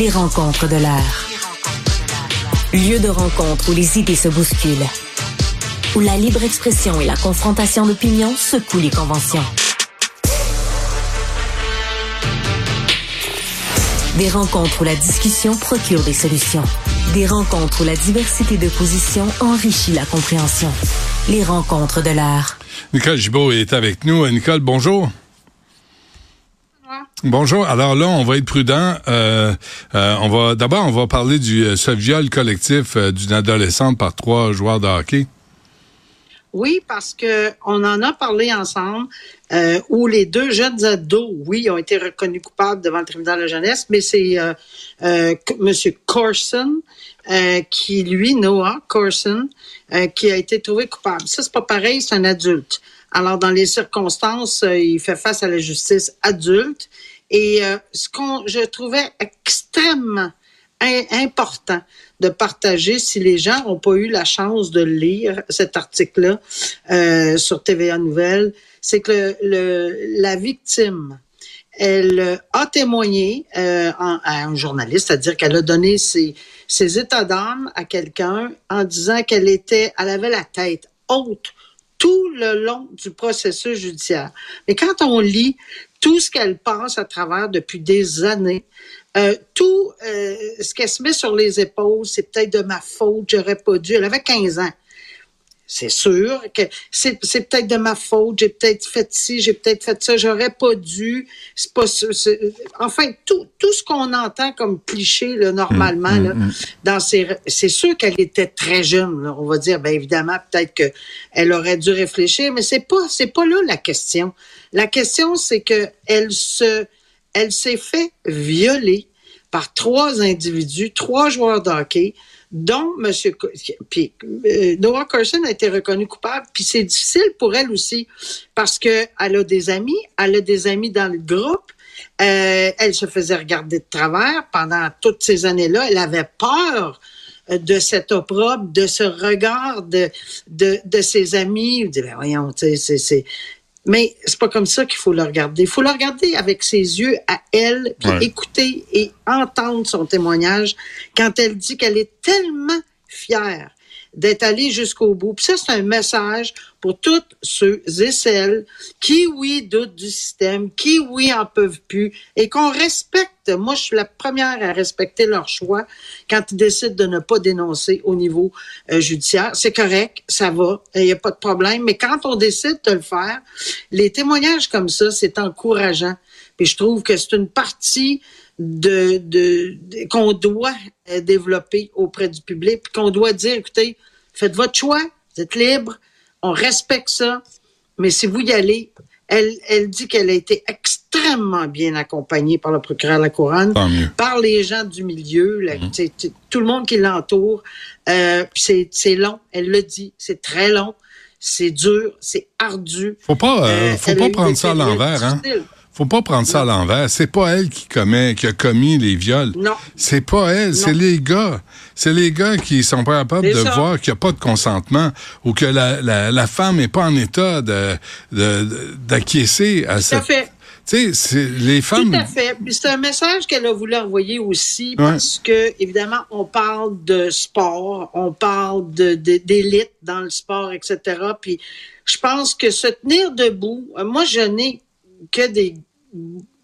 Les rencontres de l'heure. Lieu de rencontre où les idées se bousculent. Où la libre expression et la confrontation d'opinions secouent les conventions. Des rencontres où la discussion procure des solutions. Des rencontres où la diversité de positions enrichit la compréhension. Les rencontres de l'art. Nicole Gibault est avec nous. Nicole, bonjour. Bonjour. Alors là, on va être prudent. Euh, euh, on va d'abord, on va parler du euh, ce viol collectif d'une adolescente par trois joueurs de hockey. Oui, parce que on en a parlé ensemble, où les deux jeunes ados, oui, ont été reconnus coupables devant le tribunal de la jeunesse, mais c'est Monsieur Corson qui, lui, Noah Corson, qui a été trouvé coupable. Ça, c'est pas pareil, c'est un adulte. Alors, dans les circonstances, il fait face à la justice adulte. Et euh, ce qu'on je trouvais extrêmement important de partager si les gens n'ont pas eu la chance de lire cet article-là euh, sur TVA Nouvelles, c'est que la victime, elle a témoigné euh, à un journaliste, c'est-à-dire qu'elle a donné ses, ses états d'âme à quelqu'un en disant qu'elle était, elle avait la tête haute tout le long du processus judiciaire. Mais quand on lit tout ce qu'elle pense à travers depuis des années. Euh, tout euh, ce qu'elle se met sur les épaules, c'est peut-être de ma faute, j'aurais pas dû. Elle avait 15 ans. C'est sûr que c'est, peut-être de ma faute, j'ai peut-être fait ci, j'ai peut-être fait ça, j'aurais pas dû. C'est pas enfin tout tout ce qu'on entend comme cliché là, normalement mmh, là, mmh, mmh. dans ces c'est sûr qu'elle était très jeune, on va dire ben évidemment peut-être que elle aurait dû réfléchir mais c'est pas c'est pas là la question. La question c'est que elle se elle s'est fait violer par trois individus, trois joueurs de hockey dont M. Puis euh, Noah Carson a été reconnu coupable, puis c'est difficile pour elle aussi parce que elle a des amis, elle a des amis dans le groupe. Euh, elle se faisait regarder de travers pendant toutes ces années-là. Elle avait peur euh, de cet opprobre, de ce regard de, de, de ses amis. Elle dit, ben voyons, c'est, mais c'est pas comme ça qu'il faut le regarder. Il faut le regarder avec ses yeux à elle, puis écouter et entendre son témoignage quand elle dit qu'elle est tellement fière d'être allé jusqu'au bout. Puis ça, c'est un message pour toutes ceux et celles qui, oui, doutent du système, qui, oui, en peuvent plus, et qu'on respecte. Moi, je suis la première à respecter leur choix quand ils décident de ne pas dénoncer au niveau euh, judiciaire. C'est correct, ça va, il n'y a pas de problème. Mais quand on décide de le faire, les témoignages comme ça, c'est encourageant. Puis je trouve que c'est une partie de, de, qu'on doit euh, développer auprès du public, puis qu'on doit dire, écoutez, faites votre choix, vous êtes libre, on respecte ça, mais si vous y allez, elle, elle dit qu'elle a été extrêmement bien accompagnée par le procureur de la Couronne, par les gens du milieu, mhm. tout le monde qui l'entoure. Euh, c'est long, elle le dit, c'est très long, c'est dur, c'est ardu. Faut pas, euh, faut pas prendre ça à l'envers, hein? Faut pas prendre ça à l'envers. C'est pas elle qui commet, qui a commis les viols. Non. C'est pas elle, c'est les gars. C'est les gars qui sont pas capables de voir qu'il n'y a pas de consentement ou que la, la, la femme n'est pas en état de, d'acquiescer à ça. fait. Tu sais, les femmes. Tout à fait. Puis c'est un message qu'elle a voulu envoyer aussi parce que, évidemment, on parle de sport, on parle de, d'élite dans le sport, etc. Puis je pense que se tenir debout, moi, je n'ai que des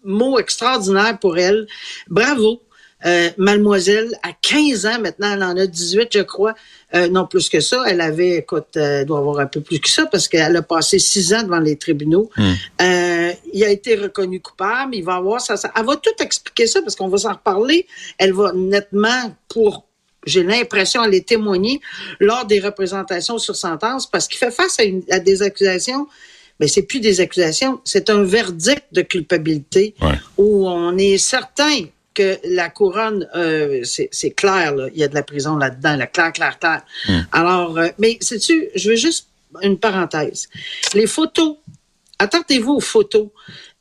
mots extraordinaires pour elle. Bravo. Euh, mademoiselle, à 15 ans maintenant, elle en a 18, je crois. Euh, non, plus que ça. Elle avait, écoute, elle doit avoir un peu plus que ça parce qu'elle a passé six ans devant les tribunaux. Hmm. Euh, il a été reconnu coupable. Il va avoir ça, ça. Elle va tout expliquer ça parce qu'on va s'en reparler. Elle va nettement, pour j'ai l'impression, aller témoigner lors des représentations sur sentence parce qu'il fait face à, à des accusations mais c'est plus des accusations, c'est un verdict de culpabilité où on est certain que la couronne, euh, c'est clair, là, il y a de la prison là-dedans, la claire, claire, claire. Hmm. Alors, euh, mais sais-tu, je veux juste une parenthèse. Les photos, attendez-vous aux photos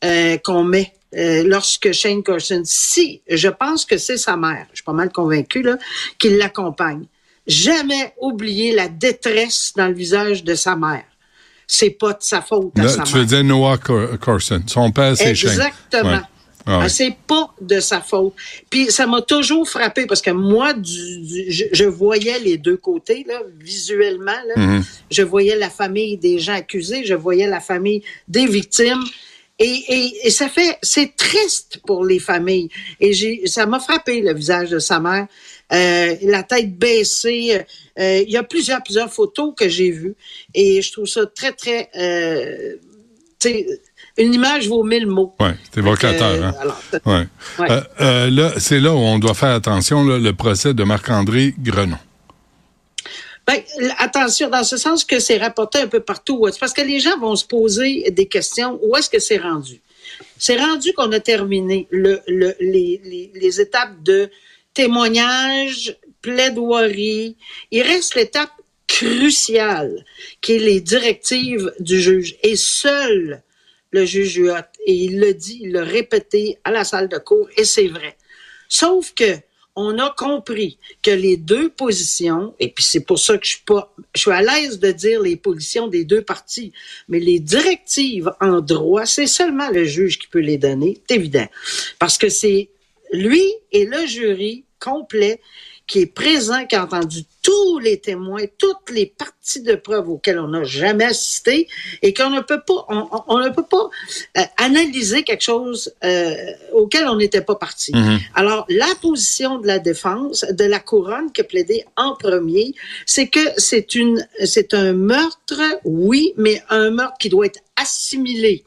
euh, qu'on met euh, lorsque Shane Carson, si je pense que c'est sa mère, je suis pas mal convaincu là, qu'il l'accompagne. Jamais oublier la détresse dans le visage de sa mère c'est pas de sa faute à Tu veux dire Noah Carson. Son père, c'est Exactement. Ah c'est pas de sa faute. Puis ça m'a toujours frappé parce que moi, du, je, voyais les deux côtés, là, visuellement. Là. Mm-hmm. Je voyais la famille des gens accusés, je voyais la famille des victimes. Et, et, ça fait, c'est triste pour les familles. Et ça m'a frappé le visage de sa mère, la tête baissée. Euh, il y a plusieurs, plusieurs photos que j'ai vues et je trouve ça très, très, euh, une image vaut mille mots. Oui, c'est évocateur. hein? ouais. Euh, euh, là, c'est là où on doit faire attention, là, le procès de Marc-André Grenon. Ben, attention, dans ce sens que c'est rapporté un peu partout. Parce que les gens vont se poser des questions. Où est-ce que c'est rendu? C'est rendu qu'on a terminé le, le, les, les, étapes de témoignage, plaidoirie. Il reste l'étape cruciale, qui est les directives du juge. Et seul le juge Huot, et il le dit, il l'a répété à la salle de cour, et c'est vrai. Sauf que on a compris que les deux positions, et puis c'est pour ça que je suis pas, je suis à l'aise de dire les positions des deux parties, mais les directives en droit, c'est seulement le juge qui peut les donner, c'est évident. Parce que c'est lui et le jury complet qui est présent, qui a entendu tous les témoins, toutes les parties de preuves auxquelles on n'a jamais assisté et qu'on ne peut pas, on, ne peut pas euh, analyser quelque chose euh, auquel on n'était pas parti. Mm-hmm. Alors, la position de la défense, de la couronne qui a plaidé en premier, c'est que c'est une, c'est un meurtre, oui, mais un meurtre qui doit être assimilé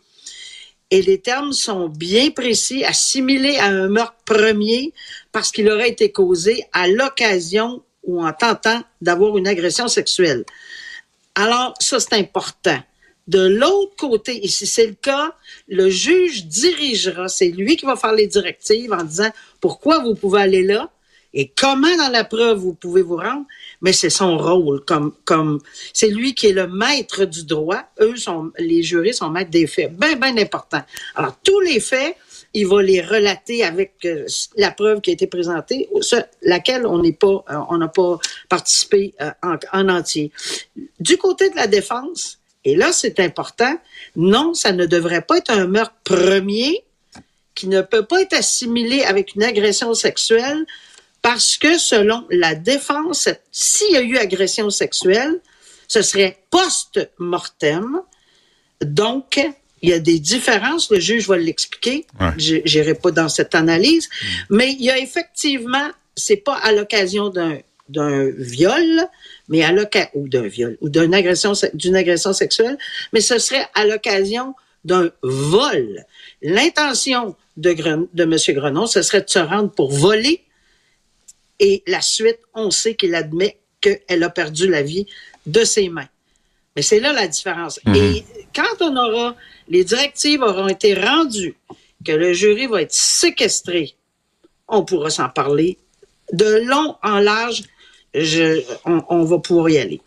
et les termes sont bien précis, assimilés à un meurtre premier parce qu'il aurait été causé à l'occasion ou en tentant d'avoir une agression sexuelle. Alors, ça, c'est important. De l'autre côté, et si c'est le cas, le juge dirigera, c'est lui qui va faire les directives en disant pourquoi vous pouvez aller là, et comment dans la preuve vous pouvez vous rendre, mais c'est son rôle comme comme c'est lui qui est le maître du droit. Eux sont les jurys sont maîtres des faits, bien bien important. Alors tous les faits, il va les relater avec euh, la preuve qui a été présentée, laquelle on n'est pas euh, on n'a pas participé euh, en entier. Du côté de la défense, et là c'est important, non, ça ne devrait pas être un meurtre premier qui ne peut pas être assimilé avec une agression sexuelle parce que selon la défense, s'il y a eu agression sexuelle, ce serait post-mortem. Donc, il y a des différences. Le juge va l'expliquer. Je n'irai pas dans cette analyse. Mm. Mais il y a effectivement, c'est pas à l'occasion d'un d'un viol, mais à l'occasion ou d'un viol ou d'une agression d'une agression sexuelle, mais ce serait à l'occasion d'un vol. L'intention de, de M. Grenon, ce serait de se rendre pour voler et la suite, on sait qu'il admet qu'elle a perdu la vie de ses mains. Mais c'est là la différence. Mhm. Et quand on aura, les directives auront été rendues, que le jury va être séquestré, on pourra s'en parler. De long en large, je, on, va pouvoir y aller.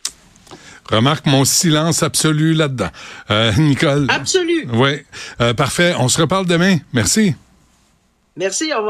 Remarque mon silence absolu là-dedans. Euh, Nicole. Absolu. Oui. Euh, parfait. On se reparle demain. Merci. Merci. Au revoir.